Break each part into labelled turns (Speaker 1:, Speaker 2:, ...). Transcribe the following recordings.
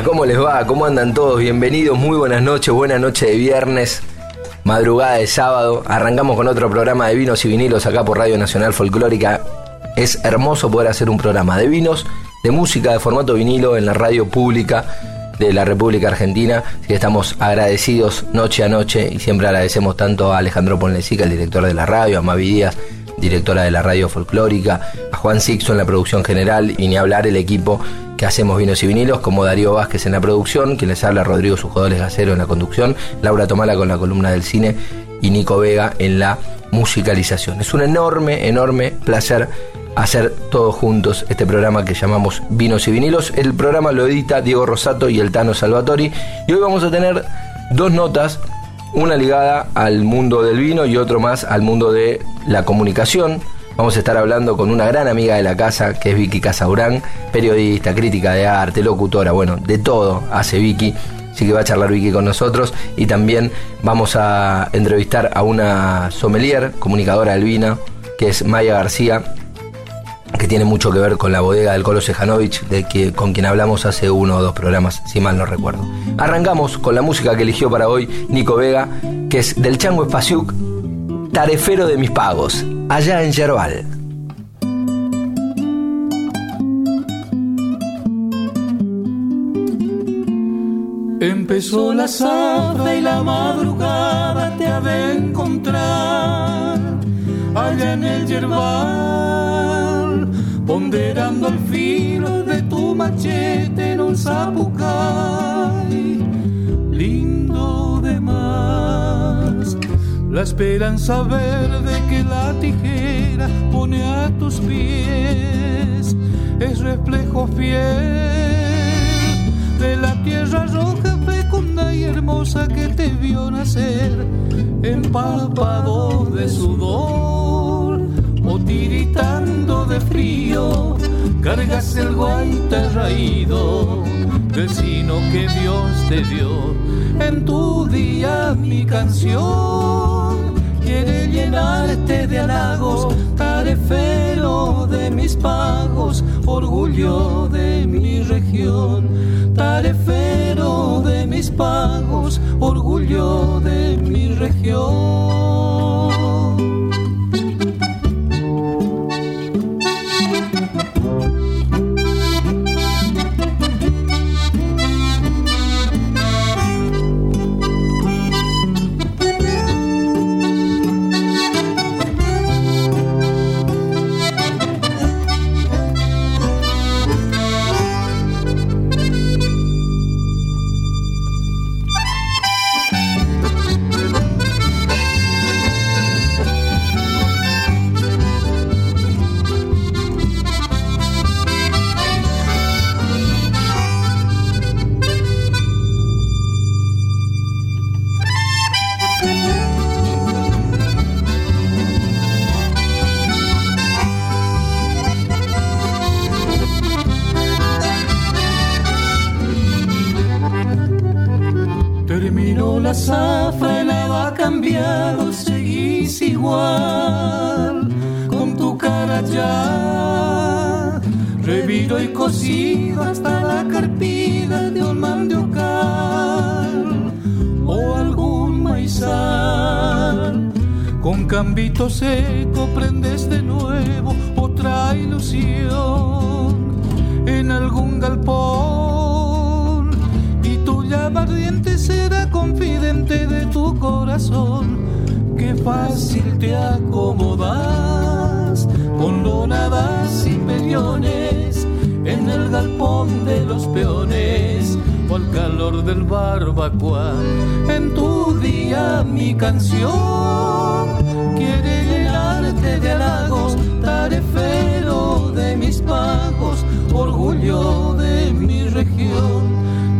Speaker 1: ¿Cómo les va? ¿Cómo andan todos? Bienvenidos, muy buenas noches, buena noche de viernes, madrugada de sábado. Arrancamos con otro programa de vinos y vinilos acá por Radio Nacional Folclórica. Es hermoso poder hacer un programa de vinos, de música de formato vinilo en la radio pública de la República Argentina. Que estamos agradecidos noche a noche y siempre agradecemos tanto a Alejandro Ponlecica, el director de la radio, a Mavi Díaz, directora de la radio folclórica, a Juan Sixto en la producción general y ni hablar el equipo hacemos vinos y vinilos, como Darío Vázquez en la producción, quien les habla Rodrigo Sujodoles Gacero en la conducción, Laura Tomala con la columna del cine y Nico Vega en la musicalización. Es un enorme, enorme placer hacer todos juntos este programa que llamamos Vinos y Vinilos. El programa lo edita Diego Rosato y el Tano Salvatori. Y hoy vamos a tener dos notas, una ligada al mundo del vino y otro más al mundo de la comunicación. Vamos a estar hablando con una gran amiga de la casa, que es Vicky Casaurán, periodista, crítica de arte, locutora, bueno, de todo hace Vicky. Así que va a charlar Vicky con nosotros. Y también vamos a entrevistar a una sommelier, comunicadora vino, que es Maya García, que tiene mucho que ver con la bodega del Colo Sejanovic, de que, con quien hablamos hace uno o dos programas, si mal no recuerdo. Arrancamos con la música que eligió para hoy Nico Vega, que es del Chango Espaciuc, Tarefero de mis pagos, allá en Yerbal.
Speaker 2: Empezó la zafra y la madrugada te ha de encontrar allá en el yerbal, ponderando el filo de tu machete en un zapucay, lindo de más. La esperanza verde que la tijera pone a tus pies es reflejo fiel de la tierra roja, fecunda y hermosa que te vio nacer, empapado de sudor o tiritando de frío, cargas el guaita raído, vecino que Dios te dio en tu día mi canción. Quiere llenarte de halagos, tarefero de mis pagos, orgullo de mi región tarefero de mis pagos, orgullo de mi región.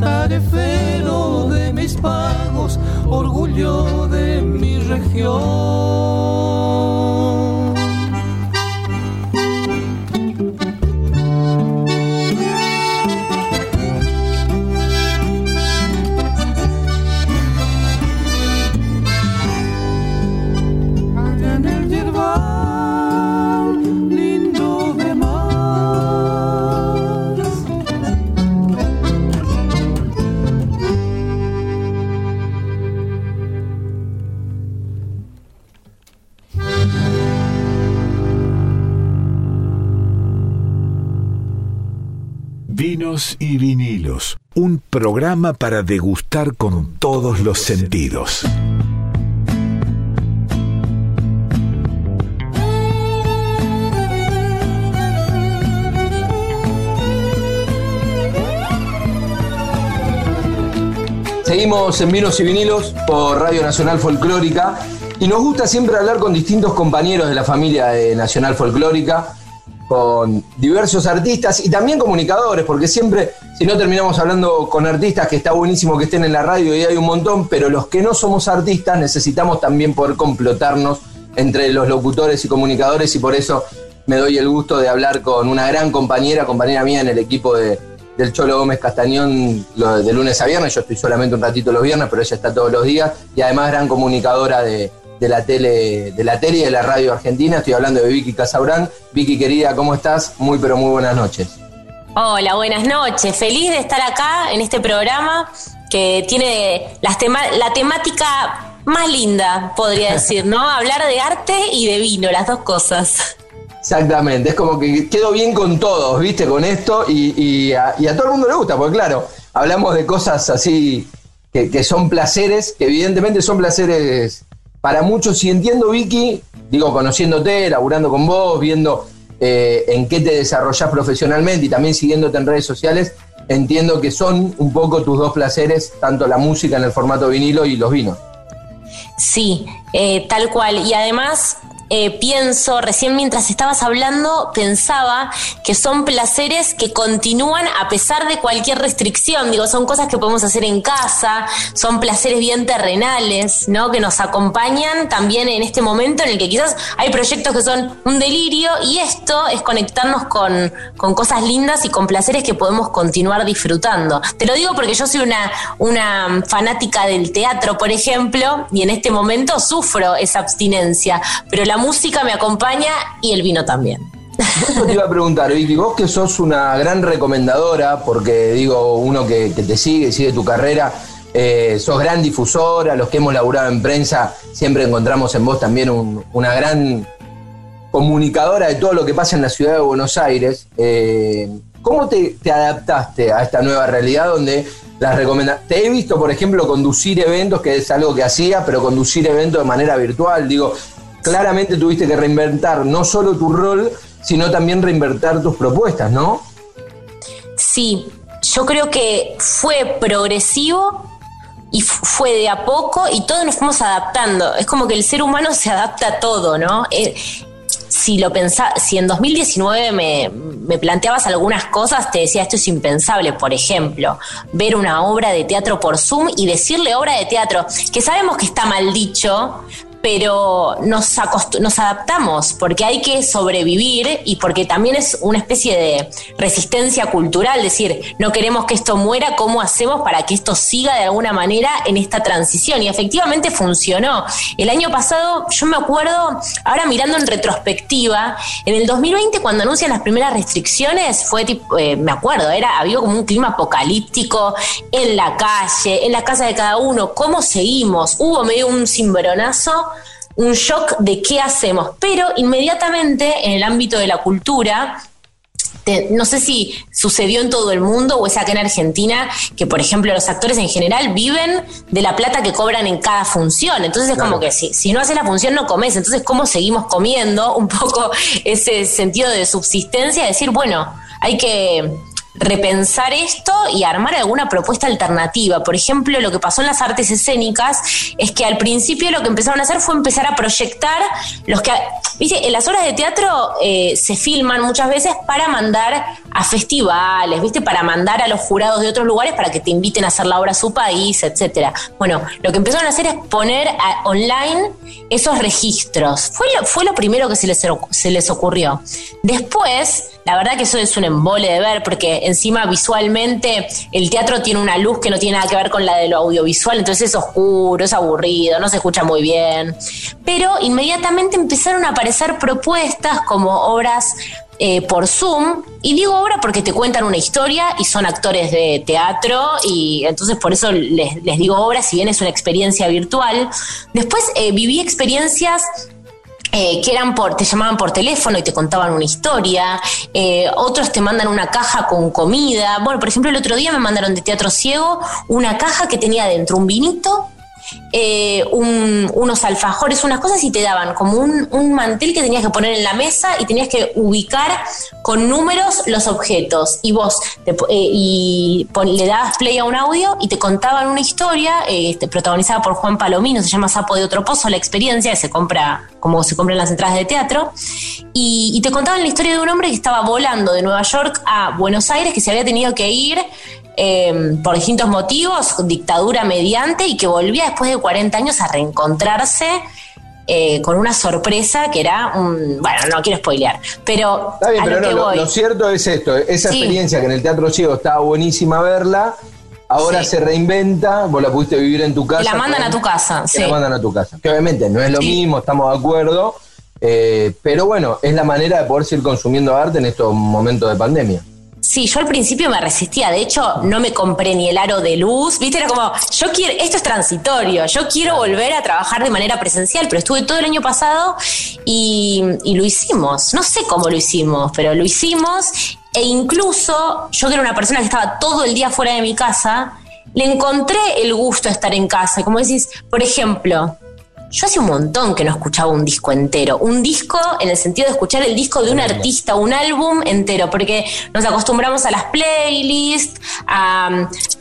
Speaker 2: tarefero de mis pagos, orgullo de mi región.
Speaker 3: Programa para degustar con todos los sentidos.
Speaker 1: Seguimos en Vinos y Vinilos por Radio Nacional Folclórica y nos gusta siempre hablar con distintos compañeros de la familia de Nacional Folclórica con diversos artistas y también comunicadores, porque siempre, si no terminamos hablando con artistas, que está buenísimo que estén en la radio y hay un montón, pero los que no somos artistas necesitamos también poder complotarnos entre los locutores y comunicadores y por eso me doy el gusto de hablar con una gran compañera, compañera mía en el equipo de, del Cholo Gómez Castañón de lunes a viernes, yo estoy solamente un ratito los viernes, pero ella está todos los días y además gran comunicadora de, de la tele, de la tele y de la radio argentina. Estoy hablando de Vicky Casabrán. Vicky querida, ¿cómo estás? Muy pero muy buenas noches.
Speaker 4: Hola, buenas noches. Feliz de estar acá en este programa que tiene las la temática más linda, podría decir, ¿no? Hablar de arte y de vino, las dos cosas.
Speaker 1: Exactamente, es como que quedo bien con todos, ¿viste? Con esto y, a, todo el mundo le gusta, porque claro, hablamos de cosas así que, que son placeres, que evidentemente son placeres para muchos, y entiendo, Vicky, digo, conociéndote, laburando con vos, viendo eh, en qué te desarrollás profesionalmente y también siguiéndote en redes sociales, entiendo que son un poco tus dos placeres, tanto la música en el formato vinilo y los vinos.
Speaker 4: Sí, eh, tal cual. Y además, eh, pienso, recién mientras estabas hablando, pensaba que son placeres que continúan a pesar de cualquier restricción. Digo, son cosas que podemos hacer en casa, son placeres bien terrenales, ¿no? Que nos acompañan también en este momento en el que quizás hay proyectos que son un delirio y esto es conectarnos con, con cosas lindas y con placeres que podemos continuar disfrutando. Te lo digo porque yo soy una, una fanática del teatro, por ejemplo, y en este momento sufro esa abstinencia, pero la música me acompaña y el vino también.
Speaker 1: Yo te iba a preguntar, Vicky, vos que sos una gran recomendadora, porque digo, uno que, te sigue, sigue tu carrera, eh, sos gran difusora, los que hemos laburado en prensa, siempre encontramos en vos también una gran comunicadora de todo lo que pasa en la ciudad de Buenos Aires. Eh, ¿Cómo te, te, adaptaste a esta nueva realidad donde las recomendaciones... Te he visto, por ejemplo, conducir eventos, que es algo que hacía, pero conducir eventos de manera virtual. Digo, claramente tuviste que reinventar no solo tu rol, sino también reinventar tus propuestas, ¿no?
Speaker 4: Sí, yo creo que fue progresivo y fue de a poco y todos nos fuimos adaptando. Es como que el ser humano se adapta a todo, ¿no? Eh, si lo si en 2019 me, me, planteabas algunas cosas, te decía esto es impensable. Por ejemplo, ver una obra de teatro por Zoom y decirle obra de teatro, que sabemos que está mal dicho, pero nos, adaptamos porque hay que sobrevivir y porque también es una especie de resistencia cultural, decir, no queremos que esto muera, ¿cómo hacemos para que esto siga de alguna manera en esta transición? Y efectivamente funcionó. El año pasado, yo me acuerdo, ahora mirando en retrospectiva, en el 2020 cuando anuncian las primeras restricciones, fue tipo, eh, me acuerdo, era, había como un clima apocalíptico en la calle, en la casa de cada uno, ¿cómo seguimos? Hubo medio un cimbronazo un shock de qué hacemos, pero inmediatamente en el ámbito de la cultura, no sé si sucedió en todo el mundo o es acá en Argentina, que por ejemplo los actores en general viven de la plata que cobran en cada función. Entonces es como que si, si no haces la función no comes. Entonces, ¿cómo seguimos comiendo? Un poco ese sentido de subsistencia, decir, bueno, hay que repensar esto y armar alguna propuesta alternativa. Por ejemplo, lo que pasó en las artes escénicas es que al principio lo que empezaron a hacer fue empezar a proyectar los que, viste, en las obras de teatro eh, se filman muchas veces para mandar a festivales, viste, para mandar a los jurados de otros lugares para que te inviten a hacer la obra a su país, etcétera. Bueno, lo que empezaron a hacer es poner online esos registros. Fue lo, fue lo primero que se les, se les ocurrió. Después, la verdad que eso es un embole de ver, porque encima visualmente el teatro tiene una luz que no tiene nada que ver con la de lo audiovisual, entonces es oscuro, es aburrido, no se escucha muy bien. Pero inmediatamente empezaron a aparecer propuestas como obras eh, por Zoom. Y digo obra porque te cuentan una historia y son actores de teatro y entonces por eso les, digo obra, si bien es una experiencia virtual. Después eh, viví experiencias eh, que eran por, te llamaban por teléfono y te contaban una historia, eh, otros te mandan una caja con comida. Bueno, por ejemplo, el otro día me mandaron de Teatro Ciego una caja que tenía dentro un vinito, eh, unos alfajores, unas cosas y te daban como un, mantel que tenías que poner en la mesa y tenías que ubicar con números los objetos. Y vos eh, y le dabas play a un audio y te contaban una historia este, protagonizada por Juan Palomino, se llama Sapo de otro pozo, la experiencia se compra como se compran las entradas de teatro. Y te contaban la historia de un hombre que estaba volando de Nueva York a Buenos Aires, que se había tenido que ir Em, por distintos motivos, dictadura mediante, y que volvía después de 40 años a reencontrarse eh, con una sorpresa que era un. Bueno, no quiero spoilear, pero.
Speaker 1: Está bien, pero lo, lo, cierto es esto: esa experiencia que en el Teatro Ciego estaba buenísima verla. Ahora se reinventa, vos la pudiste vivir en tu casa.
Speaker 4: La mandan a tu casa,
Speaker 1: sí. La mandan a tu casa. Que obviamente no es lo mismo, estamos de acuerdo. Eh, pero bueno, es la manera de poder seguir consumiendo arte en estos momentos de pandemia.
Speaker 4: Sí, yo al principio me resistía, de hecho no me compré ni el aro de luz, viste, era como, yo quiero, esto es transitorio, yo quiero volver a trabajar de manera presencial, pero estuve todo el año pasado y, y lo hicimos, no sé cómo lo hicimos, pero lo hicimos. E incluso yo que era una persona que estaba todo el día fuera de mi casa, le encontré el gusto de estar en casa, como decís, por ejemplo, yo hace un montón que no escuchaba un disco entero. Un disco en el sentido de escuchar el disco de un artista, un álbum entero, porque nos acostumbramos a las playlists,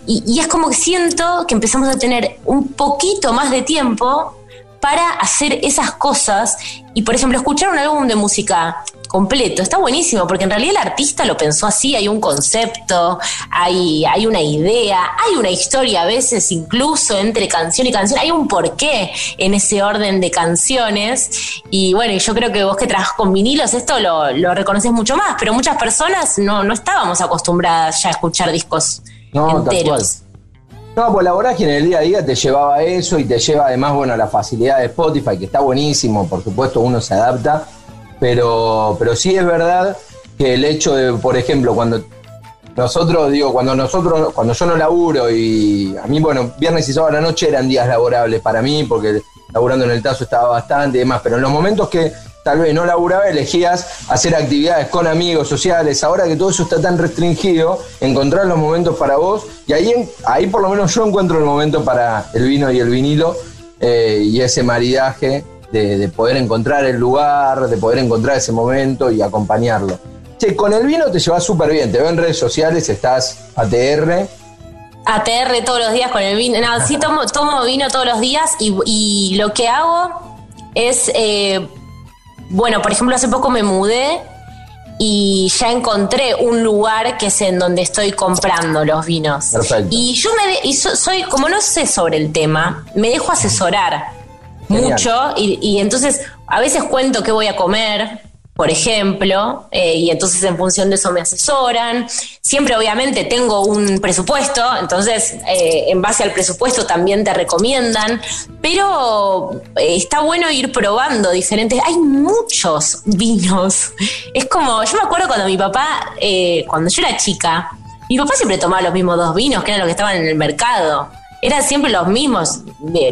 Speaker 4: y, y es como que siento que empezamos a tener un poquito más de tiempo para hacer esas cosas y, por ejemplo, escuchar un álbum de música completo. Está buenísimo, porque en realidad el artista lo pensó así, hay un concepto, hay, hay una idea, hay una historia a veces incluso entre canción y canción, hay un porqué en ese orden de canciones. Y bueno, yo creo que vos que trabajas con vinilos, esto lo, lo reconoces mucho más, pero muchas personas no, no estábamos acostumbradas ya a escuchar discos enteros.
Speaker 1: No, pues la vorágine en el día a día te llevaba a eso y te lleva además, bueno, a la facilidad de Spotify, que está buenísimo, por supuesto uno se adapta, pero, pero sí es verdad que el hecho de, por ejemplo, cuando nosotros, digo, cuando nosotros, cuando yo no laburo y a mí, bueno, viernes y sábado a la noche eran días laborables para mí, porque laburando en el tazo estaba bastante y demás, pero en los momentos que tal vez no laburaba, elegías hacer actividades con amigos sociales. Ahora que todo eso está tan restringido, encontrar los momentos para vos. Y ahí, ahí por lo menos yo encuentro el momento para el vino y el vinilo eh, y ese maridaje de, poder encontrar el lugar, de poder encontrar ese momento y acompañarlo. Che, con el vino te llevas súper bien. Te veo en redes sociales, estás ATR.
Speaker 4: ATR todos los días con el vino. No, sí tomo, tomo vino todos los días y, lo que hago es... Eh, bueno, por ejemplo, hace poco me mudé y ya encontré un lugar que es en donde estoy comprando los vinos. Perfecto. Y yo me soy, como no sé sobre el tema, me dejo asesorar mucho y, y, entonces a veces cuento qué voy a comer, por ejemplo, eh, y entonces en función de eso me asesoran. Siempre obviamente tengo un presupuesto, entonces eh, en base al presupuesto también te recomiendan, pero eh, está bueno ir probando diferentes. Hay muchos vinos. Es como, yo me acuerdo cuando mi papá, cuando yo era chica, mi papá siempre tomaba los mismos dos vinos, que eran los que estaban en el mercado eran siempre los mismos,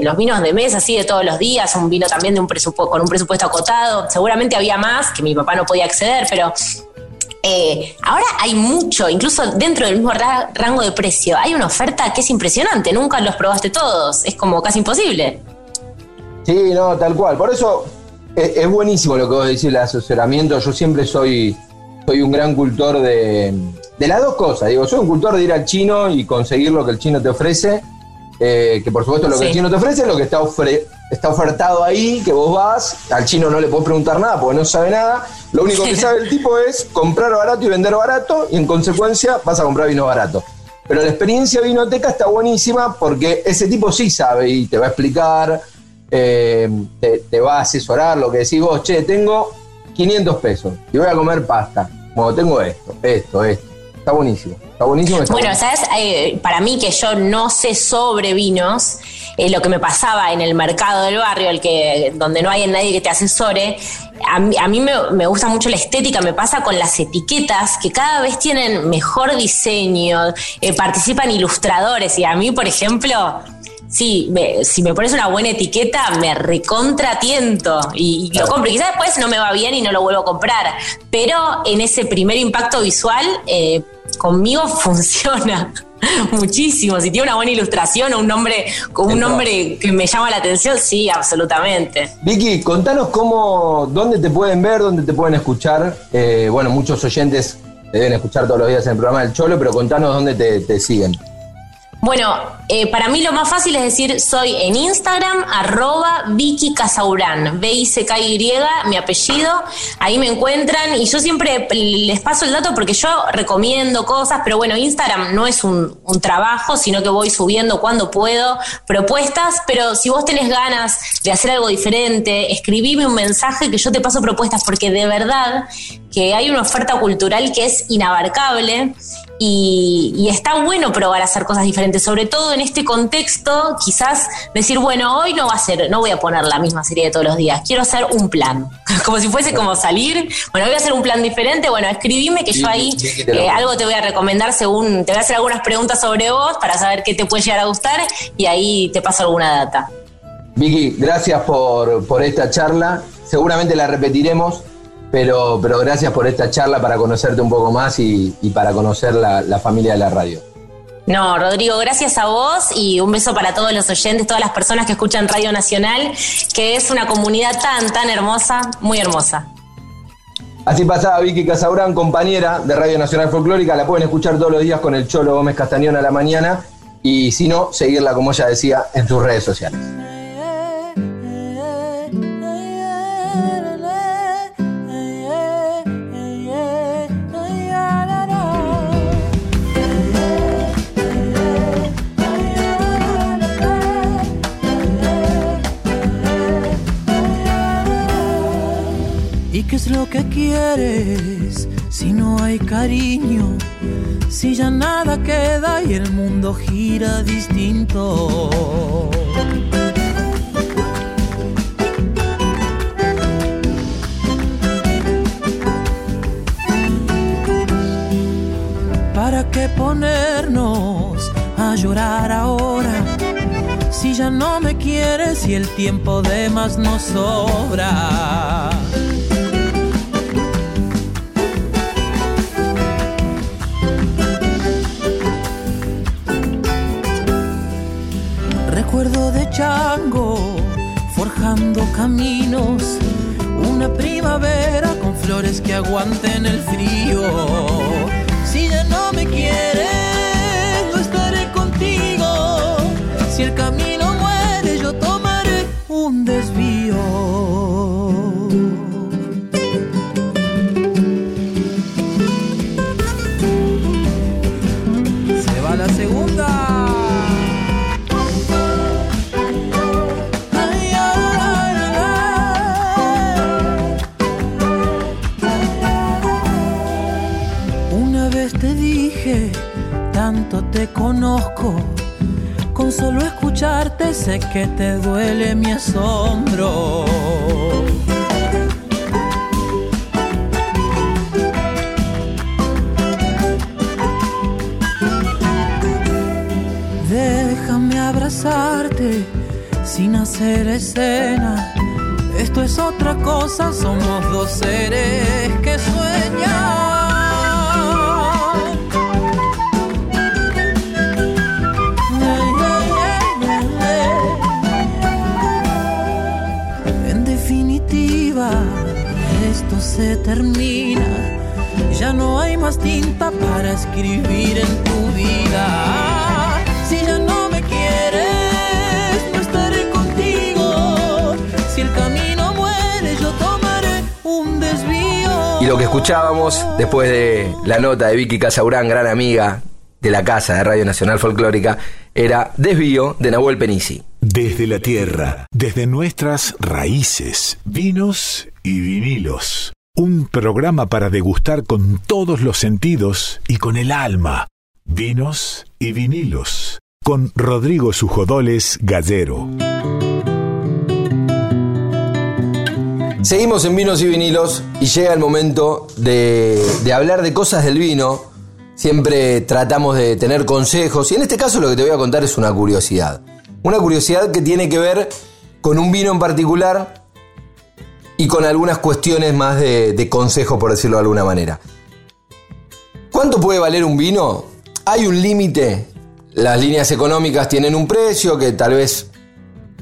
Speaker 4: los vinos de mesa, así de todos los días, un vino también de un con un presupuesto acotado. Seguramente había más que mi papá no podía acceder, pero eh, ahora hay mucho, incluso dentro del mismo rango de precio. Hay una oferta que es impresionante, nunca los probaste todos, es como casi imposible.
Speaker 1: Sí, no, tal cual. Por eso es, es buenísimo lo que vos decís, el asesoramiento. Yo siempre soy, soy un gran cultor de de las dos cosas. Digo, soy un cultor de ir al chino y conseguir lo que el chino te ofrece. Eh, que por supuesto lo que el chino te ofrece es lo que está, ofre- está ofertado ahí, que vos vas, al chino no le podés preguntar nada porque no sabe nada. Lo único que sabe el tipo es comprar barato y vender barato y en consecuencia vas a comprar vino barato. Pero la experiencia vinoteca está buenísima porque ese tipo sí sabe y te va a explicar, eh, te, te va a asesorar lo que decís vos, che, tengo 500 pesos y voy a comer pasta. Bueno, tengo esto, esto, esto. Está buenísimo. Está buenísimo. está
Speaker 4: Bueno,
Speaker 1: buenísimo.
Speaker 4: ¿sabes? Eh, para mí que yo no sé sobre vinos, eh, lo que me pasaba en el mercado del barrio, el que donde no hay nadie que te asesore, a mí, a mí me, me gusta mucho la estética, me pasa con las etiquetas que cada vez tienen mejor diseño, eh, participan ilustradores y a mí, por ejemplo... Sí, me- si me pones una buena etiqueta, me recontratiento y, y lo compro. Y quizás después no me va bien y no lo vuelvo a comprar. Pero en ese primer impacto visual, eh, conmigo funciona muchísimo. Si tiene una buena ilustración o un nombre, con un nombre que me llama la atención, sí, absolutamente.
Speaker 1: Vicky, contanos cómo, dónde te pueden ver, dónde te pueden escuchar. Eh, bueno, muchos oyentes te deben escuchar todos los días en el programa del Cholo, pero contanos dónde te, te siguen.
Speaker 4: Bueno, eh, para mí lo más fácil es decir, soy en Instagram, arroba Vicky Casaurán, B-I-C-K-Y, mi apellido, ahí me encuentran y yo siempre les paso el dato porque yo recomiendo cosas, pero bueno, Instagram no es un, un trabajo, sino que voy subiendo cuando puedo propuestas, pero si vos tenés ganas de hacer algo diferente, escribime un mensaje que yo te paso propuestas porque de verdad que hay una oferta cultural que es inabarcable y, y está bueno probar a hacer cosas diferentes, sobre todo en este contexto, quizás decir, bueno, hoy no va a ser, no voy a poner la misma serie de todos los días, quiero hacer un plan, como si fuese como salir, bueno, voy a hacer un plan diferente, bueno, escribime que yo ahí eh, algo te voy a recomendar según, te voy a hacer algunas preguntas sobre vos para saber qué te puede llegar a gustar y ahí te paso alguna data.
Speaker 1: Vicky, gracias por, por esta charla. Seguramente la repetiremos, pero, pero gracias por esta charla para conocerte un poco más y, y para conocer la, la familia de la radio.
Speaker 4: No, Rodrigo, gracias a vos y un beso para todos los oyentes, todas las personas que escuchan Radio Nacional, que es una comunidad tan, tan hermosa, muy hermosa.
Speaker 1: Así pasaba Vicky Casaurán, compañera de Radio Nacional Folclórica. La pueden escuchar todos los días con el Cholo Gómez Castañón a la mañana. Y si no, seguirla, como ella decía, en sus redes sociales.
Speaker 2: Lo que quieres si no hay cariño? Si ya nada queda y el mundo gira distinto. ¿Para qué ponernos a llorar ahora? Si ya no me quieres y el tiempo de más nos sobra. Forjando caminos, una primavera con flores que aguanten el frío. Si ya no me quieres,
Speaker 1: después de la nota de Vicky Casaurán, gran amiga de la casa de Radio Nacional Folclórica, era Desvío de Nahuel Penisi.
Speaker 3: Desde la tierra, desde nuestras raíces, vinos y vinilos. Un programa para degustar con todos los sentidos y con el alma. Vinos y vinilos. Con Rodrigo Sujodoles Gallero.
Speaker 1: Seguimos en Vinos y Vinilos y llega el momento de, hablar de cosas del vino. Siempre tratamos de tener consejos y en este caso lo que te voy a contar es una curiosidad. Una curiosidad que tiene que ver con un vino en particular y con algunas cuestiones más de, de consejo, por decirlo de alguna manera. ¿Cuánto puede valer un vino? Hay un límite. Las líneas económicas tienen un precio que tal vez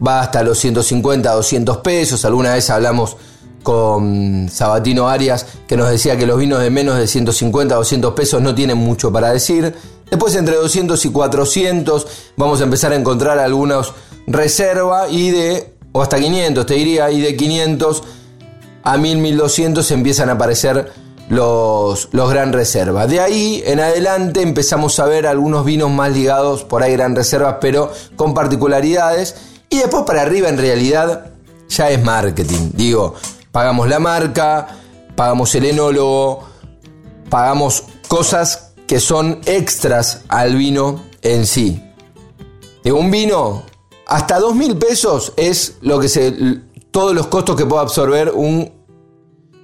Speaker 1: va hasta los 150, 200 pesos. Alguna vez hablamos con Sabatino Arias que nos decía que los vinos de menos de 150, 200 pesos no tienen mucho para decir. Después entre 200 y 400 vamos a empezar a encontrar algunos reserva y de, o hasta 500 te diría, y de 500 a 1000, 1200 empiezan a aparecer los, los Gran Reserva. De ahí en adelante empezamos a ver algunos vinos más ligados por ahí Gran Reservas, pero con particularidades. Y después para arriba en realidad ya es marketing. Digo, pagamos la marca, pagamos el enólogo, pagamos cosas que son extras al vino en sí. De un vino, hasta dos mil pesos es lo que se. todos los costos que puede absorber un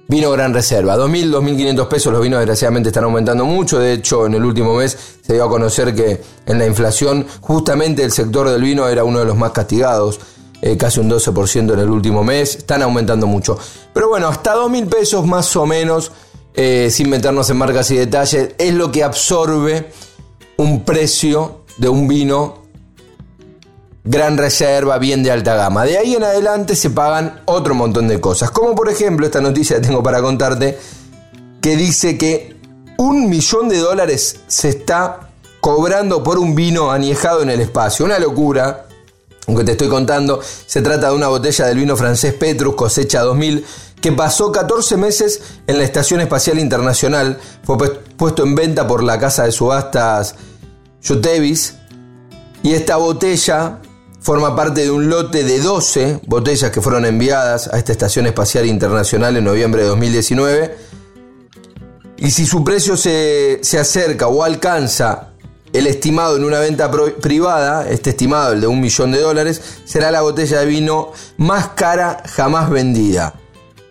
Speaker 1: vino gran reserva. 2.000, 2.500 pesos los vinos desgraciadamente están aumentando mucho. De hecho, en el último mes se dio a conocer que en la inflación justamente el sector del vino era uno de los más castigados. eh, casi un 12% en el último mes. Están aumentando mucho. Pero bueno, hasta 2.000 pesos más o menos, eh, sin meternos en marcas y detalles, es lo que absorbe un precio de un vino gran reserva, bien de alta gama. De ahí en adelante se pagan otro montón de cosas. Como por ejemplo esta noticia que tengo para contarte, que dice que un millón de dólares se está cobrando por un vino añejado en el espacio. Una locura. Aunque te estoy contando, se trata de una botella del vino francés Petrus cosecha 2000 que pasó 14 meses en la Estación Espacial Internacional. Fue pu- puesto en venta por la casa de subastas Jotevis. Y esta botella forma parte de un lote de 12 botellas que fueron enviadas a esta Estación Espacial Internacional en noviembre de 2019. Y si su precio se, se acerca o alcanza el estimado en una venta privada, este estimado, el de un millón de dólares, será la botella de vino más cara jamás vendida.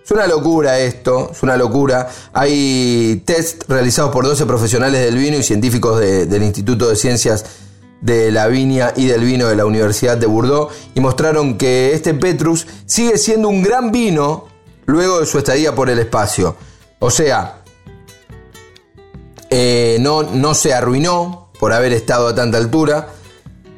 Speaker 1: Es una locura esto, es una locura. Hay test realizados por 12 profesionales del vino y científicos de- del Instituto de Ciencias de la Viña y del Vino de la Universidad de Bordeaux y mostraron que este Petrus sigue siendo un gran vino luego de su estadía por el espacio. O sea, eh, no, no se arruinó por haber estado a tanta altura.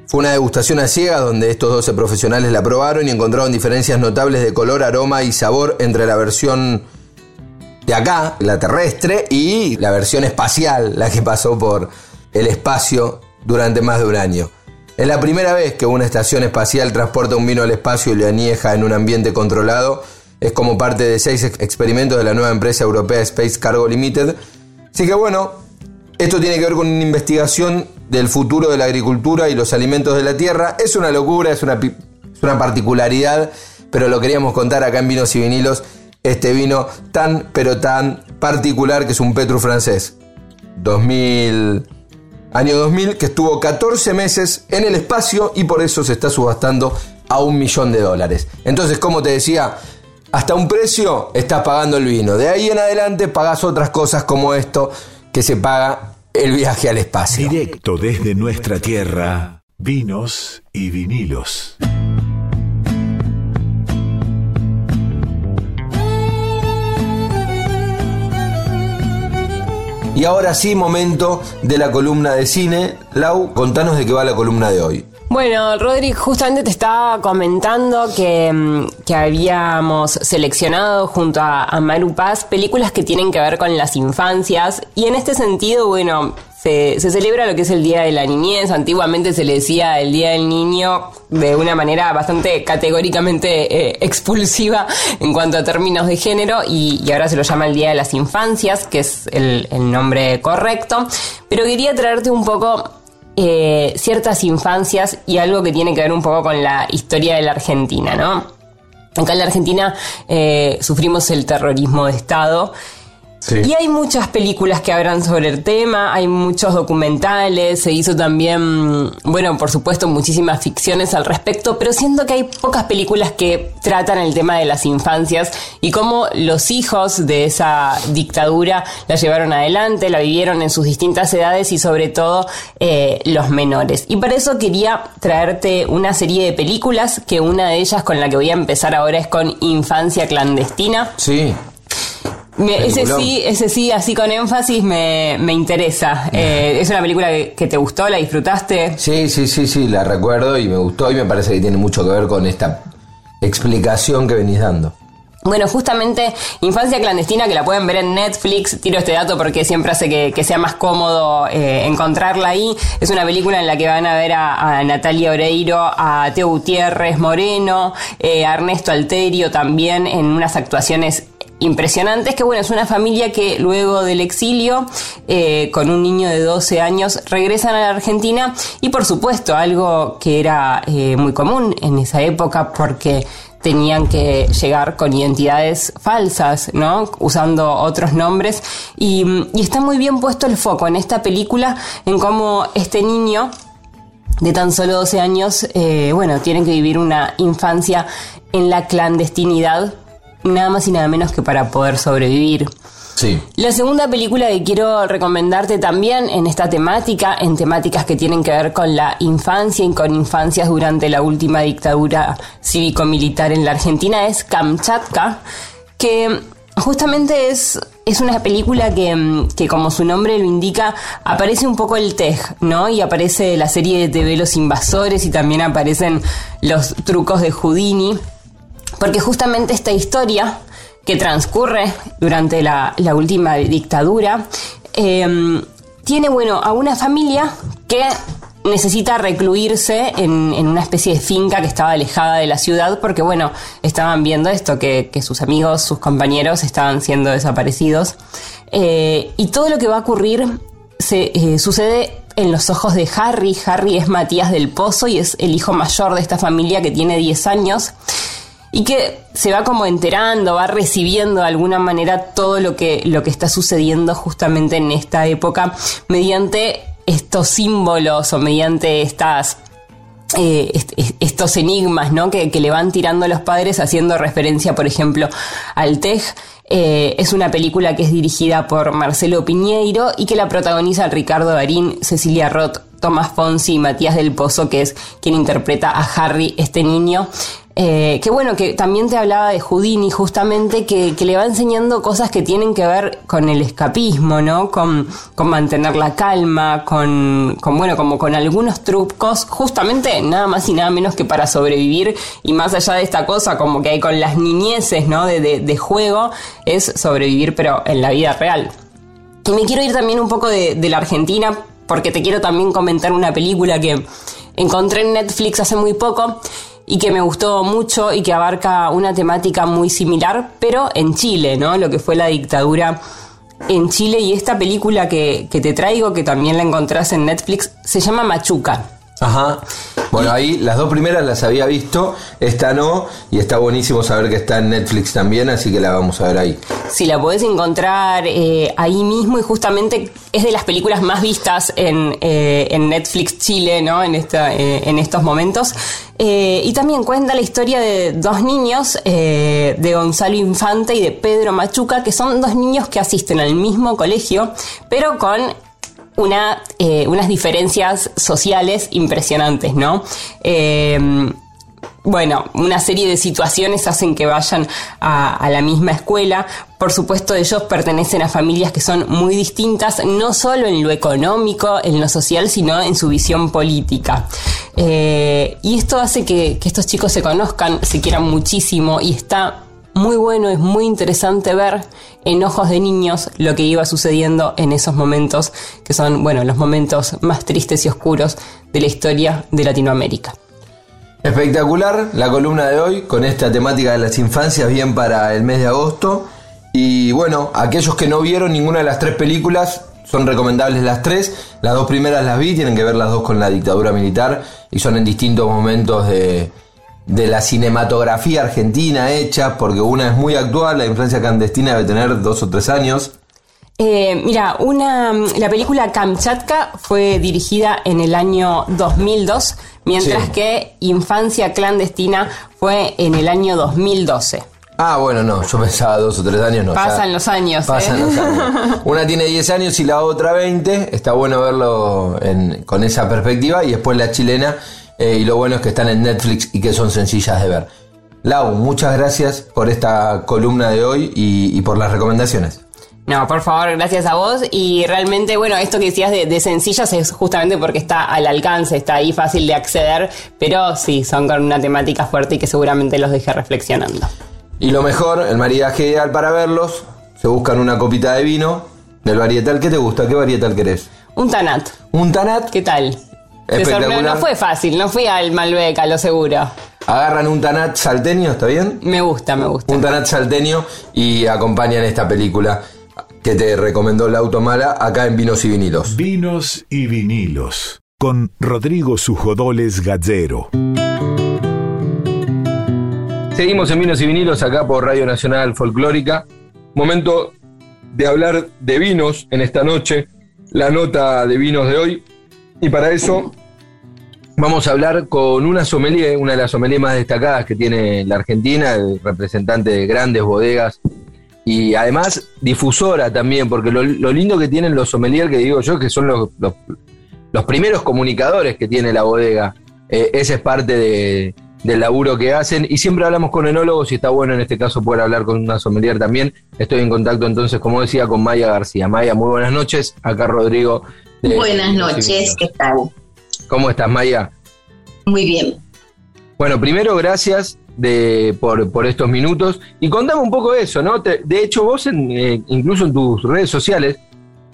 Speaker 1: Fue una degustación a ciegas donde estos 12 profesionales la probaron y encontraron diferencias notables de color, aroma y sabor entre la versión de acá, la terrestre, y la versión espacial, la que pasó por el espacio durante más de un año. Es la primera vez que una estación espacial transporta un vino al espacio y lo añeja en un ambiente controlado. Es como parte de seis ex- experimentos de la nueva empresa europea Space Cargo Limited. Así que bueno, esto tiene que ver con una investigación del futuro de la agricultura y los alimentos de la tierra. Es una locura, es una, pi- es una particularidad, pero lo queríamos contar acá en Vinos y Vinilos. Este vino tan, pero tan particular que es un Petru francés. 2000, año 2000, que estuvo 14 meses en el espacio y por eso se está subastando a un millón de dólares. Entonces, como te decía, hasta un precio estás pagando el vino. De ahí en adelante pagas otras cosas como esto, que se paga el viaje al espacio.
Speaker 3: Directo desde nuestra tierra, vinos y vinilos.
Speaker 1: Y ahora sí, momento de la columna de cine. Lau, contanos de qué va la columna de hoy.
Speaker 5: Bueno, Rodri, justamente te estaba comentando que, mm, que habíamos seleccionado junto a, a Paz películas que tienen que ver con las infancias y en este sentido, bueno, se, celebra lo que es el Día de la Niñez. Antiguamente se le decía el Día del Niño de una manera bastante categóricamente eh, expulsiva en cuanto a términos de género y, ahora se lo llama el Día de las Infancias, que es el, el nombre correcto. Pero quería traerte un poco eh, ciertas infancias y algo que tiene que ver un poco con la historia de la Argentina, ¿no? Acá en la Argentina eh, sufrimos el terrorismo de Estado. Y hay muchas películas que hablan sobre el tema, hay muchos documentales, se hizo también, bueno, por supuesto, muchísimas ficciones al respecto, pero siento que hay pocas películas que tratan el tema de las infancias y cómo los hijos de esa dictadura la llevaron adelante, la vivieron en sus distintas edades y sobre todo eh, los menores. Y para eso quería traerte una serie de películas, que una de ellas con la que voy a empezar ahora es con Infancia Clandestina.
Speaker 1: Sí.
Speaker 5: Me- ese sí, ese sí, así con énfasis me, me interesa. Eh, ¿Es una película que, que te gustó? ¿La disfrutaste?
Speaker 1: Sí, sí, sí, sí, la recuerdo y me gustó y me parece que tiene mucho que ver con esta explicación que venís dando.
Speaker 5: Bueno, justamente Infancia Clandestina, que la pueden ver en Netflix, tiro este dato porque siempre hace que, que sea más cómodo eh, encontrarla ahí. Es una película en la que van a ver a, a Natalia Oreiro, a Teo Gutiérrez Moreno, eh, a Ernesto Alterio también en unas actuaciones impresionantes, que bueno, es una familia que luego del exilio, eh, con un niño de 12 años, regresan a la Argentina y por supuesto algo que era eh, muy común en esa época porque tenían que llegar con identidades falsas, ¿no? Usando otros nombres. Y, y está muy bien puesto el foco en esta película en cómo este niño de tan solo 12 años, eh, bueno, tienen que vivir una infancia en la clandestinidad, nada más y nada menos que para poder sobrevivir.
Speaker 1: Sí.
Speaker 5: La segunda película que quiero recomendarte también en esta temática, en temáticas que tienen que ver con la infancia y con infancias durante la última dictadura cívico-militar en la Argentina, es Kamchatka, que justamente es, es una película que, que, como su nombre lo indica, aparece un poco el TEG, ¿no? Y aparece la serie de TV Los Invasores y también aparecen los trucos de Houdini, porque justamente esta historia que transcurre durante la, última dictadura, eh, tiene, bueno, a una familia que necesita recluirse en, una especie de finca que estaba alejada de la ciudad porque, bueno, estaban viendo esto, que, que sus amigos, sus compañeros estaban siendo desaparecidos. Eh, y todo lo que va a ocurrir se, eh, sucede en los ojos de Harry. Harry es Matías del Pozo y es el hijo mayor de esta familia que tiene 10 años y que se va como enterando, va recibiendo de alguna manera todo lo que, lo que está sucediendo justamente en esta época mediante estos símbolos o mediante estas eh, est estos enigmas ¿no? que, le van tirando los padres haciendo referencia, por ejemplo, al TEG. Eh, es una película que es dirigida por Marcelo Piñeiro y que la protagoniza Ricardo Darín, Cecilia Roth, Tomás Fonsi y Matías del Pozo, que es quien interpreta a Harry, este niño. Eh, que bueno, que también te hablaba de Houdini, justamente, que, le va enseñando cosas que tienen que ver con el escapismo, ¿no? Con, con mantener la calma, con, con, bueno, como con algunos trucos, justamente nada más y nada menos que para sobrevivir, y más allá de esta cosa, como que hay con las niñeces, ¿no? De, de, juego, es sobrevivir, pero en la vida real. Y me quiero ir también un poco de la Argentina, porque te quiero también comentar una película que encontré en Netflix hace muy poco y que me gustó mucho y que abarca una temática muy similar, pero en Chile, ¿no? Lo que fue la dictadura en Chile y esta película que, que te traigo, que también la encontrás en Netflix, se llama Machuca.
Speaker 1: Ajá. Bueno, ahí las dos primeras las había visto, esta no, y está buenísimo saber que está en Netflix también, así que la vamos a ver ahí.
Speaker 5: Sí, la podés encontrar eh, ahí mismo y justamente es de las películas más vistas en, eh, en Netflix Chile, ¿no? En, esta, eh, en estos momentos. y también cuenta la historia de dos niños, de Gonzalo Infante y de Pedro Machuca, que son dos niños que asisten al mismo colegio, pero con una, eh, unas diferencias sociales impresionantes, ¿no? Eh, bueno, una serie de situaciones hacen que vayan a, la misma escuela. Por supuesto, ellos pertenecen a familias que son muy distintas, no solo en lo económico, en lo social, sino en su visión política. Eh, y esto hace que estos chicos se conozcan, se quieran muchísimo y está muy bueno, es muy interesante ver en ojos de niños lo que iba sucediendo en esos momentos, que son, bueno, los momentos más tristes y oscuros de la historia de Latinoamérica.
Speaker 1: Espectacular la columna de hoy con esta temática de las infancias, bien para el mes de agosto. Y bueno, aquellos que no vieron ninguna de las tres películas, son recomendables las tres. Las dos primeras las vi, tienen que ver las dos con la dictadura militar y son en distintos momentos de, de la cinematografía argentina hecha, porque una es muy actual, la infancia clandestina debe tener dos o tres años.
Speaker 5: Eh, mira, una, la película Kamchatka fue dirigida en el año 2002, mientras
Speaker 1: Sí.
Speaker 5: que Infancia clandestina fue en el año 2012.
Speaker 1: Ah, bueno, no, yo pensaba dos o tres años, no. ya-
Speaker 5: Pasan los años.
Speaker 1: Pasan
Speaker 5: ¿eh?
Speaker 1: los años. Una tiene 10 años y la otra 20. Está bueno verlo en- con esa perspectiva. Y después la chilena. Eh, y lo bueno es que están en Netflix y que son sencillas de ver. Lau, muchas gracias por esta columna de hoy y, y por las recomendaciones.
Speaker 5: No, por favor, gracias a vos. Y realmente, bueno, esto que decías de, de sencillas es justamente porque está al alcance, está ahí fácil de acceder, pero sí, son con una temática fuerte y que seguramente los deje reflexionando.
Speaker 1: Y lo mejor, el maridaje ideal para verlos. Se buscan una copita de vino del varietal. ¿Qué te gusta? ¿Qué varietal querés?
Speaker 5: Un Tanat,
Speaker 1: Un Tanat.
Speaker 5: ¿qué tal?
Speaker 1: Espectacular.
Speaker 5: No fue fácil, no fui al Malbec, a lo seguro.
Speaker 1: Agarran un Tanat salteño, ¿está bien?
Speaker 5: Me gusta, me gusta.
Speaker 1: un Tanat salteño y acompañan esta película que te recomendó la Automala acá en Vinos y Vinilos.
Speaker 3: Vinos y vinilos. Con Rodrigo Sujodoles Gallero.
Speaker 1: Seguimos en Vinos y Vinilos acá por Radio Nacional Folclórica. Momento de hablar de vinos en esta noche, la nota de vinos de hoy. Y para eso vamos a hablar con una sommelier, una de las sommeliers más destacadas que tiene la Argentina, representante de grandes bodegas y además difusora también, porque lo, lindo que tienen los sommeliers, que digo yo, que son los, los, los primeros comunicadores que tiene la bodega. Eh, esa es parte de, del laburo que hacen. Y siempre hablamos con enólogos y está bueno en este caso poder hablar con una sommelier también. Estoy en contacto entonces, como decía, con Maya García. Maya, muy buenas noches. Acá Rodrigo. de-
Speaker 6: Buenas noches, ¿qué tal?
Speaker 1: ¿Cómo estás, Maya?
Speaker 6: Muy bien.
Speaker 1: Bueno, primero, gracias de, por, por estos minutos. Y contame un poco eso, ¿no? Te- de hecho, vos, en, eh, incluso en tus redes sociales,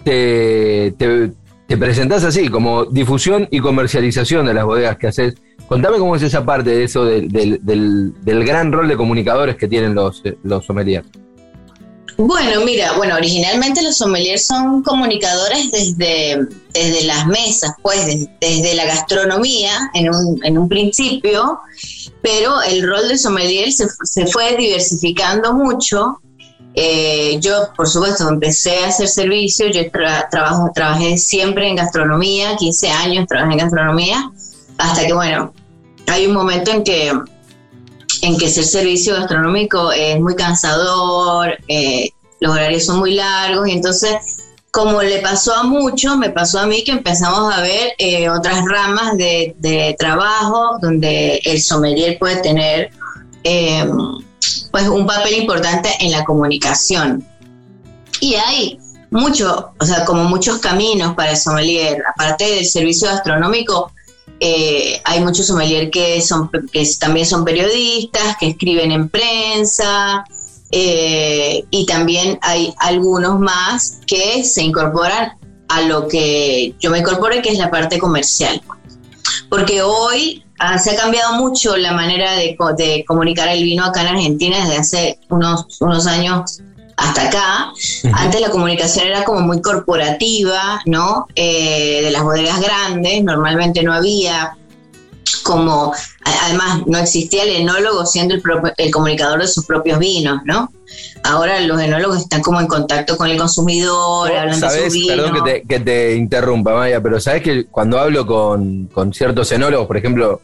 Speaker 1: te, te, te presentás así, como difusión y comercialización de las bodegas que haces. Contame cómo es esa parte de eso, del, del, del- del gran rol de comunicadores que tienen los, eh, los sommeliers.
Speaker 6: Bueno, mira, bueno, originalmente los sommeliers son comunicadores desde, desde las mesas, pues des- desde, la gastronomía en un, en un principio, pero el rol de sommelier se, se fue diversificando mucho. Eh, yo, por supuesto, empecé a hacer servicio, yo tra- trabajo, trabajé siempre en gastronomía, 15 años trabajé en gastronomía, hasta que, bueno, hay un momento en que en que hacer servicio gastronómico es muy cansador, eh, los horarios son muy largos y entonces, como le pasó a muchos, me pasó a mí que empezamos a ver eh, otras ramas de, de trabajo donde el sommelier puede tener pues un papel importante en la comunicación. Y hay mucho, o sea, como muchos caminos para el sommelier, aparte del servicio gastronómico, eh, hay muchos sommelier que, son, que también son periodistas, que escriben en prensa, eh, y también hay algunos más que se incorporan a lo que yo me incorporé, que es la parte comercial. Porque hoy ah, se ha cambiado mucho la manera de, de comunicar el vino acá en Argentina desde hace unos, unos años hasta acá. Antes la comunicación era como muy corporativa, ¿no? Eh, de las bodegas grandes, normalmente no había como, además no existía el enólogo siendo el, comunicador de sus propios vinos, ¿no? Ahora los enólogos están como en contacto con el consumidor, hablan de su vino.
Speaker 1: Perdón que te, que te interrumpa, Maya, pero sabes que cuando hablo con, con ciertos enólogos, por ejemplo,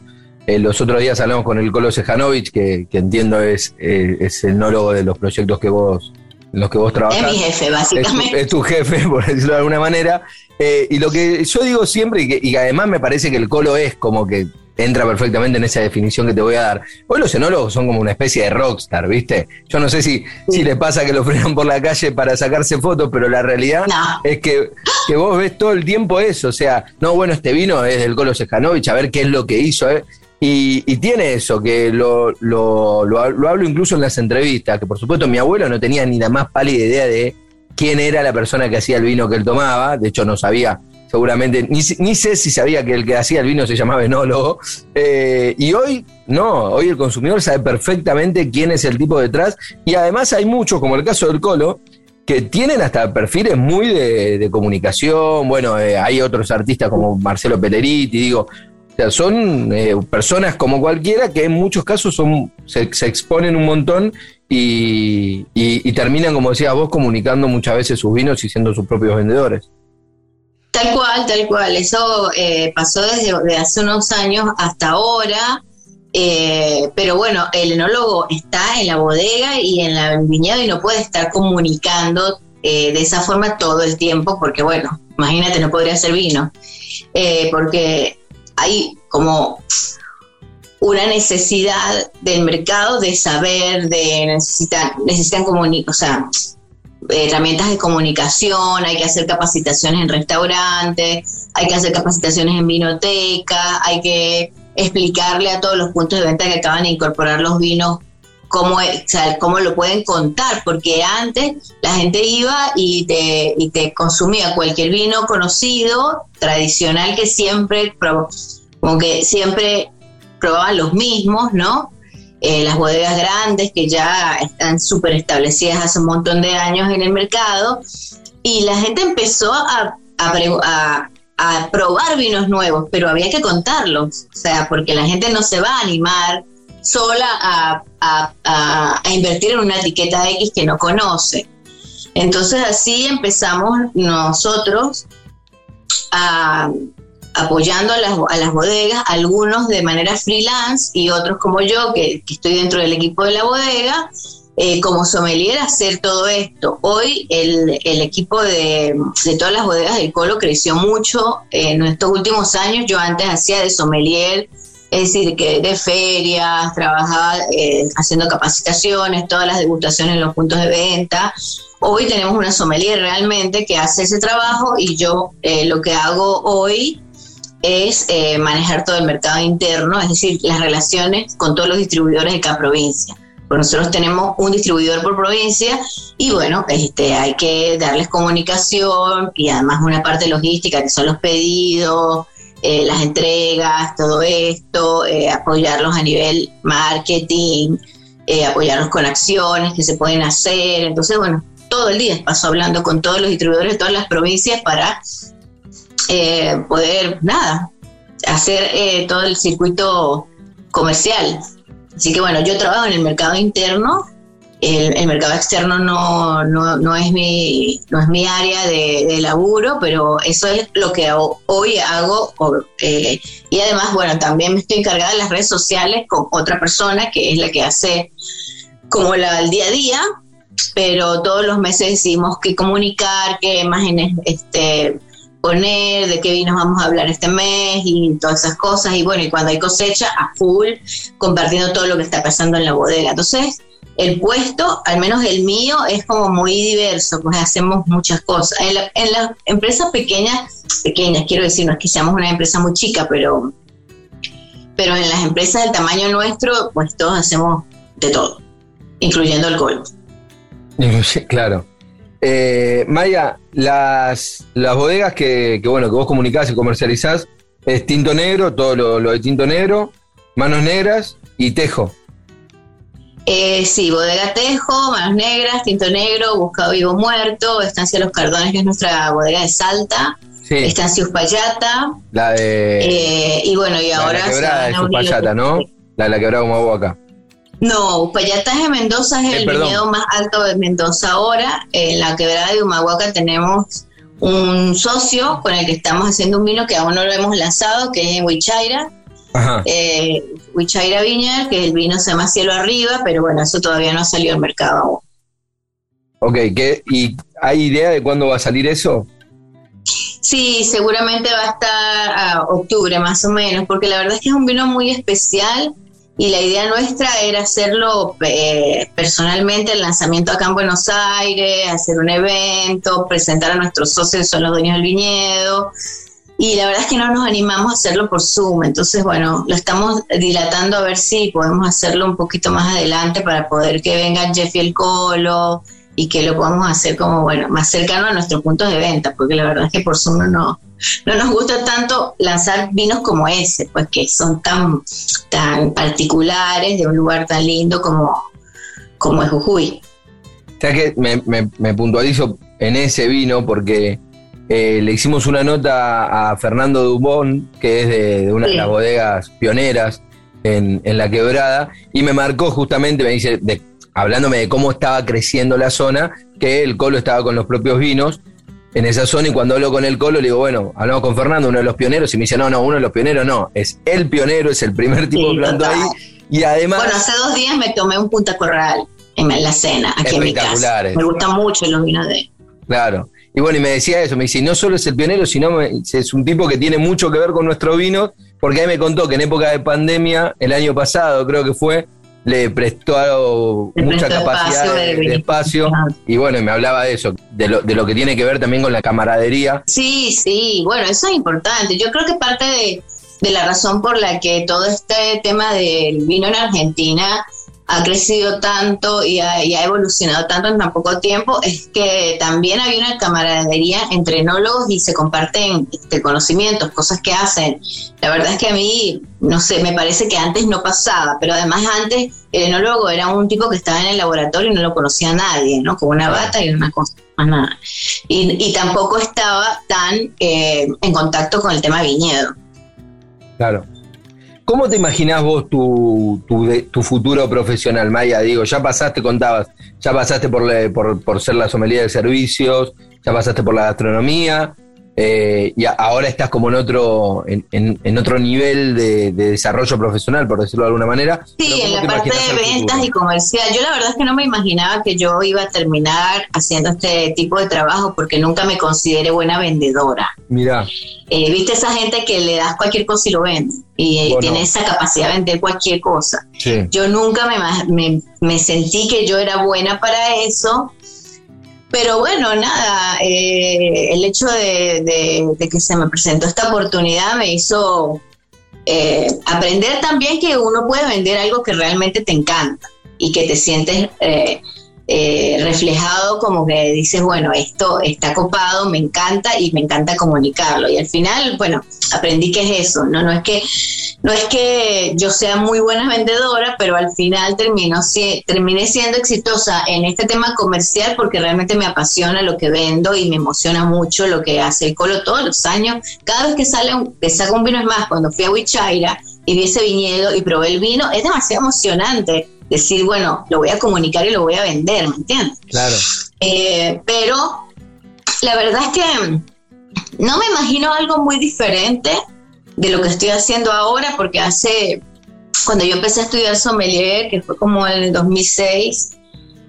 Speaker 1: eh, los otros días hablamos con el Colo Sejanovic, que, que entiendo es, eh, es enólogo de los proyectos que vos, en los que vos trabajás.
Speaker 6: Es mi jefe, básicamente.
Speaker 1: es tu jefe, por decirlo de alguna manera. Eh, y lo que yo digo siempre, y que, y que además me parece que el Colo es como que entra perfectamente en esa definición que te voy a dar. Hoy los enólogos son como una especie de rockstar, ¿viste? Yo no sé si, si les pasa que lo frenan por la calle para sacarse fotos, pero la realidad es que, que, vos ves todo el tiempo eso. O sea, no, bueno, este vino es del Colo Sejanovic, a ver qué es lo que hizo. ¿eh? Y, tiene eso, que lo, lo, lo, hablo incluso en las entrevistas, que por supuesto mi abuelo no tenía ni la más pálida idea de quién era la persona que hacía el vino que él tomaba, de hecho no sabía seguramente, ni, ni, sé si sabía que el que hacía el vino se llamaba enólogo. Eh, y hoy, no, hoy el consumidor sabe perfectamente quién es el tipo detrás. Y además hay muchos, como el caso del Colo, que tienen hasta perfiles muy de, comunicación. Bueno, eh, hay otros artistas como Marcelo Pelleriti, digo. O sea, son eh, personas como cualquiera que en muchos casos son, se, exponen un montón y, y, y terminan, como decías vos, comunicando muchas veces sus vinos y siendo sus propios vendedores.
Speaker 6: Tal cual, tal cual. Eso eh, pasó desde hace unos años hasta ahora. Eh, pero bueno, el enólogo está en la bodega y en el viñedo y no puede estar comunicando eh, de esa forma todo el tiempo, porque bueno, imagínate, no podría ser vino. porque hay como una necesidad del mercado de saber, de necesitar, necesitan comunicar, o sea, herramientas de comunicación, hay que hacer capacitaciones en restaurantes, hay que hacer capacitaciones en vinoteca, hay que explicarle a todos los puntos de venta que acaban de incorporar los vinos cómo, cómo lo pueden contar, porque antes la gente iba y te, y te consumía cualquier vino conocido, tradicional, que siempre, como que siempre probaban los mismos, ¿no? Eh, las bodegas grandes que ya están súper establecidas hace un montón de años en el mercado y la gente empezó a, a, probar vinos nuevos, pero había que contarlos, o sea, porque la gente no se va a animar sola a, a invertir en una etiqueta X que no conoce. Entonces así empezamos nosotros a, apoyando a las, a las, bodegas, algunos de manera freelance y otros como yo, que, estoy dentro del equipo de la bodega, eh, como sommelier hacer todo esto. Hoy el, el equipo de, de, todas las bodegas del Colo creció mucho en estos últimos años. Yo antes hacía de sommelier, es decir, que de ferias, trabajaba eh, haciendo capacitaciones, todas las degustaciones en los puntos de venta. Hoy tenemos una sommelier realmente que hace ese trabajo y yo eh, lo que hago hoy es eh, manejar todo el mercado interno, es decir, las relaciones con todos los distribuidores de cada provincia. Pues nosotros tenemos un distribuidor por provincia y bueno, este, hay que darles comunicación y además una parte logística que son los pedidos, eh, las entregas, todo esto, eh, apoyarlos a nivel marketing, apoyarlos con acciones que se pueden hacer. Entonces, bueno, todo el día paso hablando con todos los distribuidores de todas las provincias para eh, poder, nada, hacer eh, todo el circuito comercial. Así que bueno, yo trabajo en el mercado interno, el, mercado externo no, no, es mi, no es mi área de, laburo, pero eso es lo que hoy hago. Eh, y además, bueno, también me estoy encargada de las redes sociales con otra persona que es la que hace como la, el día a día, pero todos los meses decimos que comunicar, qué imágenes este, poner, de qué vinos vamos a hablar este mes y todas esas cosas. Y bueno, y cuando hay cosecha, a full, compartiendo todo lo que está pasando en la bodega. Entonces, el puesto, al menos el mío, es como muy diverso, pues hacemos muchas cosas. En, en las empresas pequeñas, pequeñas, quiero decir, no es que seamos una empresa muy chica, pero, pero en las empresas del tamaño nuestro, pues todos hacemos de todo, incluyendo alcohol.
Speaker 1: Claro. Eh, Maya, las, las bodegas que, bueno, que vos comunicás y comercializás es tinto negro, todo lo, de tinto negro, manos negras y tejo.
Speaker 6: Eh, sí, bodega Tejo, Manos Negras, Tinto Negro, Buscado Vivo Muerto, Estancia Los Cardones, que es nuestra bodega de Salta, Estancia Uspallata.
Speaker 1: La de.
Speaker 6: Eh, y bueno, y ahora.
Speaker 1: La quebrada es Uspallata, ¿no? La de la quebrada acá.
Speaker 6: No, Uspallata de Mendoza es eh, el viñedo más alto de Mendoza ahora. En la quebrada de Humahuaca tenemos un socio con el que estamos haciendo un vino que aún no lo hemos lanzado, que es en Huichaira. Ajá. Eh, Huichaira Viña, que el vino se llama Cielo Arriba, pero bueno, eso todavía no ha salido al mercado aún.
Speaker 1: Ok, ¿qué, ¿y hay idea de cuándo va a salir eso?
Speaker 6: Sí, seguramente va a estar a octubre más o menos, porque la verdad es que es un vino muy especial y la idea nuestra era hacerlo eh, personalmente, el lanzamiento acá en Buenos Aires, hacer un evento, presentar a nuestros socios, son los dueños del viñedo. Y la verdad es que no nos animamos a hacerlo por Zoom, entonces bueno, lo estamos dilatando a ver si podemos hacerlo un poquito más adelante para poder que venga Jeff y el Colo, y que lo podamos hacer como, bueno, más cercano a nuestros puntos de venta, porque la verdad es que por Zoom no, no nos gusta tanto lanzar vinos como ese, pues que son tan, tan particulares de un lugar tan lindo como, como es Jujuy.
Speaker 1: O sea que me, puntualizo en ese vino porque eh, le hicimos una nota a Fernando Dubón, que es de, una de las bodegas pioneras en, en, la quebrada, y me marcó justamente, me dice, de hablándome de cómo estaba creciendo la zona, que el Colo estaba con los propios vinos en esa zona y cuando hablo con el Colo le digo, bueno, hablamos con Fernando, uno de los pioneros, y me dice, no, no, uno de los pioneros no, es el pionero, es el primer tipo que plantó ahí. Y además...
Speaker 6: Bueno, hace dos días me tomé un Punta Corral en la cena, aquí en mi casa. Me gustan mucho los vinos de
Speaker 1: Claro. Y bueno, y me decía eso, me dice, no solo es el pionero, sino es un tipo que tiene mucho que ver con nuestro vino, porque ahí me contó que en época de pandemia, el año pasado creo que fue, le prestó mucha capacidad de, espacio y bueno, me hablaba de eso, de lo, de lo que tiene que ver también con la camaradería.
Speaker 6: Sí, sí, bueno, eso es importante. Yo creo que parte de, de la razón por la que todo este tema del vino en Argentina ha crecido tanto y ha, evolucionado tanto en tan poco tiempo es que también hay una camaradería entre enólogos y se comparten este, conocimientos, cosas que hacen. La verdad es que a mí, no sé, me parece que antes no pasaba, pero además antes el enólogo era un tipo que estaba en el laboratorio y no lo conocía nadie, ¿no? Con una bata y una cosa, más nada. Y, tampoco estaba tan eh, en contacto con el tema viñedo.
Speaker 1: Claro. ¿Cómo te imaginás vos tu, tu, futuro profesional, Maya? Digo, ya pasaste, contabas, ya pasaste por, por, por ser la sommelier de servicios, ya pasaste por la gastronomía, eh, y ahora estás como en otro, en, otro nivel de, desarrollo profesional, por decirlo de alguna manera.
Speaker 6: Sí, en la parte de ventas y comercial. Yo la verdad es que no me imaginaba que yo iba a terminar haciendo este tipo de trabajo porque nunca me consideré buena vendedora.
Speaker 1: Mira.
Speaker 6: Eh, Viste esa gente que le das cualquier cosa y lo vende y eh, tiene esa capacidad de vender cualquier cosa. Yo nunca me, me sentí que yo era buena para eso pero bueno, nada, eh, el hecho de, que se me presentó esta oportunidad me hizo eh, aprender también que uno puede vender algo que realmente te encanta y que te sientes eh, reflejado como que dices, bueno, esto está copado, me encanta y me encanta comunicarlo. Y al final, bueno, aprendí que es eso, no, no es que no es que yo sea muy buena vendedora, pero al final termino, terminé siendo exitosa en este tema comercial porque realmente me apasiona lo que vendo y me emociona mucho lo que hace el Colo todos los años. Cada vez que sale un, que saca un vino es más, cuando fui a Huichaira y vi ese viñedo y probé el vino, es demasiado emocionante decir, bueno, lo voy a comunicar y lo voy a vender, ¿me entiendes?
Speaker 1: Claro.
Speaker 6: Eh, pero la verdad es que no me imagino algo muy diferente de lo que estoy haciendo ahora, porque hace, cuando yo empecé a estudiar sommelier, que fue como en el 2006,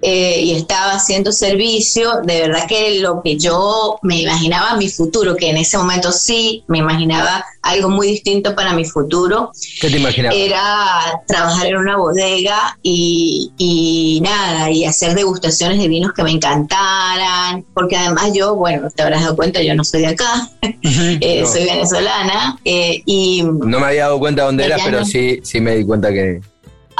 Speaker 6: eh, y estaba haciendo servicio, de verdad que lo que yo me imaginaba mi futuro, que en ese momento sí me imaginaba algo muy distinto para mi futuro.
Speaker 1: ¿Qué te imaginabas?
Speaker 6: Era trabajar en una bodega y, y, nada, y hacer degustaciones de vinos que me encantaran, porque además yo, bueno, te habrás dado cuenta, yo no soy de acá, eh, soy venezolana. Eh, y
Speaker 1: no me había dado cuenta dónde eras, pero sí, sí me di cuenta que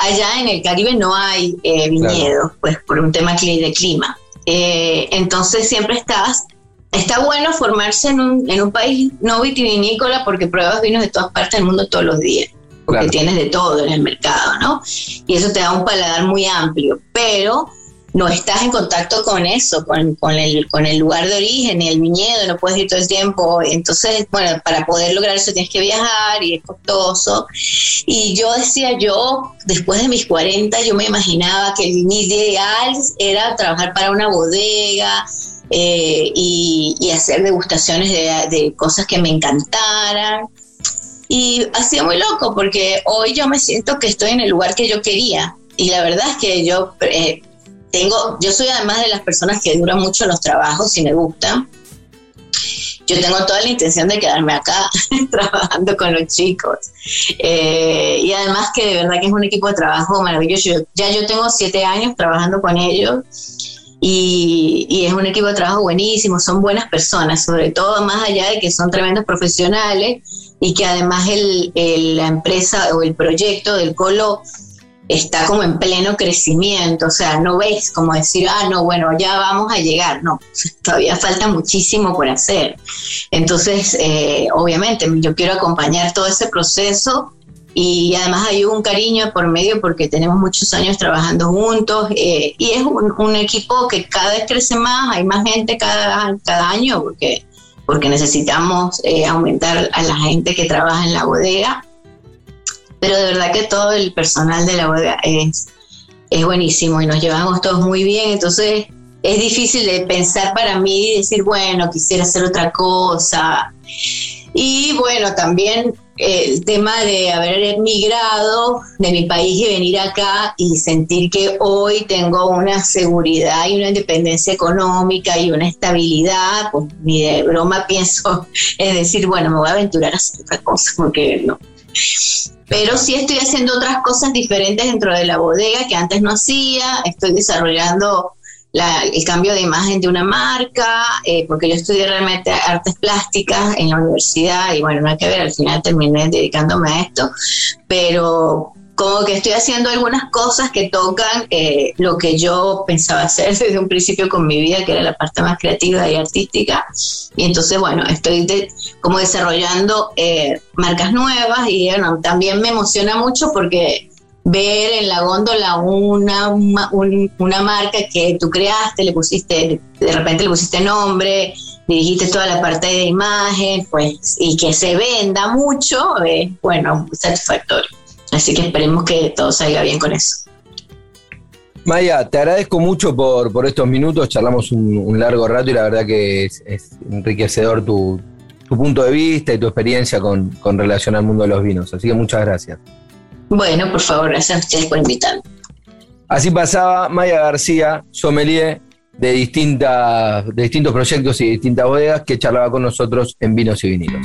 Speaker 6: allá en el Caribe no hay eh, viñedos, pues por un tema de clima. Eh, entonces siempre estás, está bueno formarse en un, en un país no vitivinícola porque pruebas vinos de todas partes del mundo todos los días, porque tienes de todo en el mercado, ¿no? Y eso te da un paladar muy amplio, pero no estás en contacto con eso, con, el, con el lugar de origen y el viñedo, no puedes ir todo el tiempo. Entonces, bueno, para poder lograr eso tienes que viajar y es costoso. Y yo decía, yo, después de mis 40, yo me imaginaba que mi ideal era trabajar para una bodega, eh, y, hacer degustaciones de, de, cosas que me encantaran. Y ha sido muy loco porque hoy yo me siento que estoy en el lugar que yo quería. Y la verdad es que yo eh, tengo, yo soy además de las personas que duran mucho los trabajos y me gusta. yo tengo toda la intención de quedarme acá trabajando con los chicos. Eh, y además que de verdad que es un equipo de trabajo maravilloso. Ya yo tengo siete años trabajando con ellos y, es un equipo de trabajo buenísimo, son buenas personas, sobre todo más allá de que son tremendos profesionales y que además el, la empresa o el proyecto del Colo está como en pleno crecimiento, o sea, no ves como decir, ah, no, bueno, ya vamos a llegar, no, todavía falta muchísimo por hacer. Entonces, eh, obviamente, yo quiero acompañar todo ese proceso y además hay un cariño por medio porque tenemos muchos años trabajando juntos eh, y es un, equipo que cada vez crece más, hay más gente cada, cada año porque, porque necesitamos eh, aumentar a la gente que trabaja en la bodega pero de verdad que todo el personal de la bodega es, es buenísimo y nos llevamos todos muy bien, entonces es difícil de pensar para mí y decir, bueno, quisiera hacer otra cosa. Y bueno, también el tema de haber emigrado de mi país y venir acá y sentir que hoy tengo una seguridad y una independencia económica y una estabilidad, pues ni de broma pienso es decir, bueno, me voy a aventurar a hacer otra cosa, porque no, pero sí estoy haciendo otras cosas diferentes dentro de la bodega que antes no hacía, estoy desarrollando el cambio de imagen de una marca, eh, porque yo estudié realmente artes plásticas en la universidad y bueno, no hay que ver, al final terminé dedicándome a esto, pero como que estoy haciendo algunas cosas que tocan eh, lo que yo pensaba hacer desde un principio con mi vida, que era la parte más creativa y artística. Y entonces, bueno, estoy como desarrollando eh, marcas nuevas y bueno, también me emociona mucho porque ver en la góndola una, marca que tú creaste, le pusiste, de repente le pusiste nombre, dirigiste toda la parte de imagen, pues, y que se venda mucho, bueno, satisfactorio. Así que esperemos que todo salga bien con eso.
Speaker 1: Maya, te agradezco mucho por, por estos minutos, charlamos un, largo rato y la verdad que es, enriquecedor tu, punto de vista y tu experiencia con, relación al mundo de los vinos. Así que muchas gracias.
Speaker 6: Bueno, por favor, gracias a ustedes por invitarme.
Speaker 1: Así pasaba Maya García, sommelier de, distintas, de distintos proyectos y distintas bodegas que charlaba con nosotros en Vinos y Vinilos.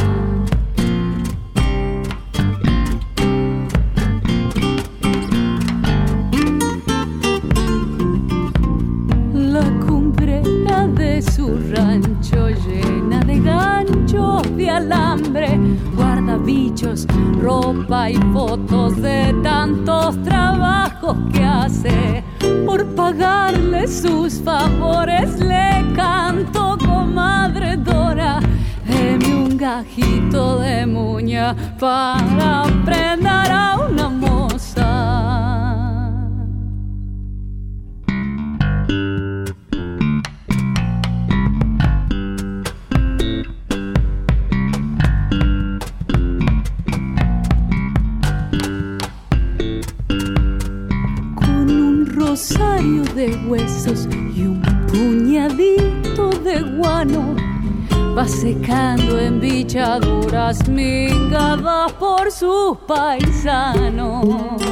Speaker 7: su rancho llena de ganchos de alambre, guarda bichos, ropa y fotos de tantos trabajos que hace. Por pagarle sus favores le canto, comadre Dora, deme un gajito de muña para prender a una mujer de huesos y un puñadito de guano va secando en bichaduras mingadas por sus paisanos.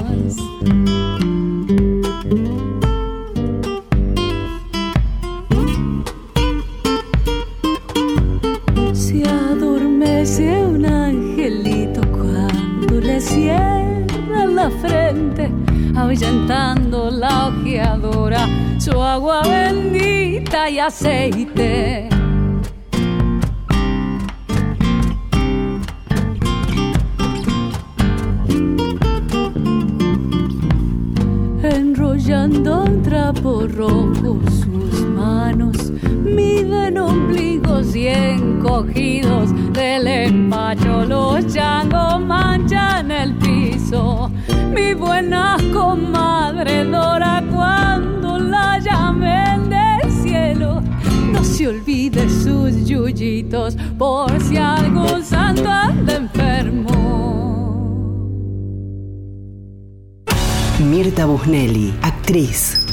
Speaker 7: ahuyentando la ojeadora, su agua bendita y aceite.
Speaker 8: Enrollando un trapo rojo sus manos, miden ombligos y encogidos del empalme buena comadre Dora cuando la llamen del cielo no se olvide sus yuyitos por si algún santo anda enfermo
Speaker 9: Mirta Busnelli, actriz.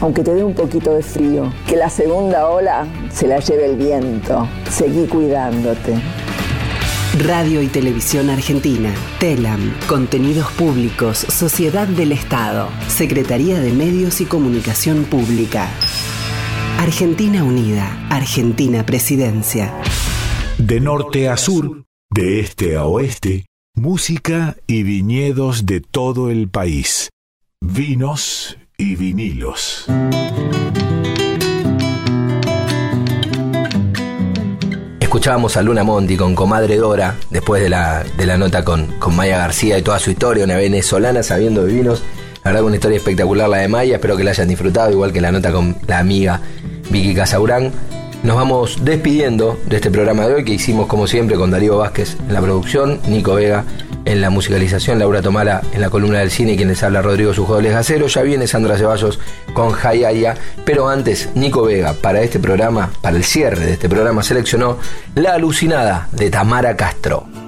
Speaker 10: aunque te dé un poquito de frío. Que la segunda ola se la lleve el viento. Seguí cuidándote.
Speaker 9: Radio y Televisión Argentina, TELAM, Contenidos Públicos, Sociedad del Estado, Secretaría de Medios y Comunicación Pública. Argentina Unida, Argentina Presidencia.
Speaker 3: De norte a sur, de este a oeste, música y viñedos de todo el país. Vinos y vinilos.
Speaker 7: Escuchábamos a Luna Monti con Comadre Dora, después de la, de la nota con, con Maya García y toda su historia, una venezolana sabiendo de vinos. La verdad, una historia espectacular la de Maya, espero que la hayan disfrutado, igual que la nota con la amiga Vicky Casaurán. Nos vamos despidiendo de este programa de hoy que hicimos como siempre con Darío Vázquez en la producción, Nico Vega en la musicalización, Laura Tomala en la columna del cine quien les habla Rodrigo Sujodoles Gacero. Ya viene Sandra Ceballos con Hayaya, pero antes Nico Vega para este programa, para el cierre de este programa, seleccionó La alucinada de Tamara Castro.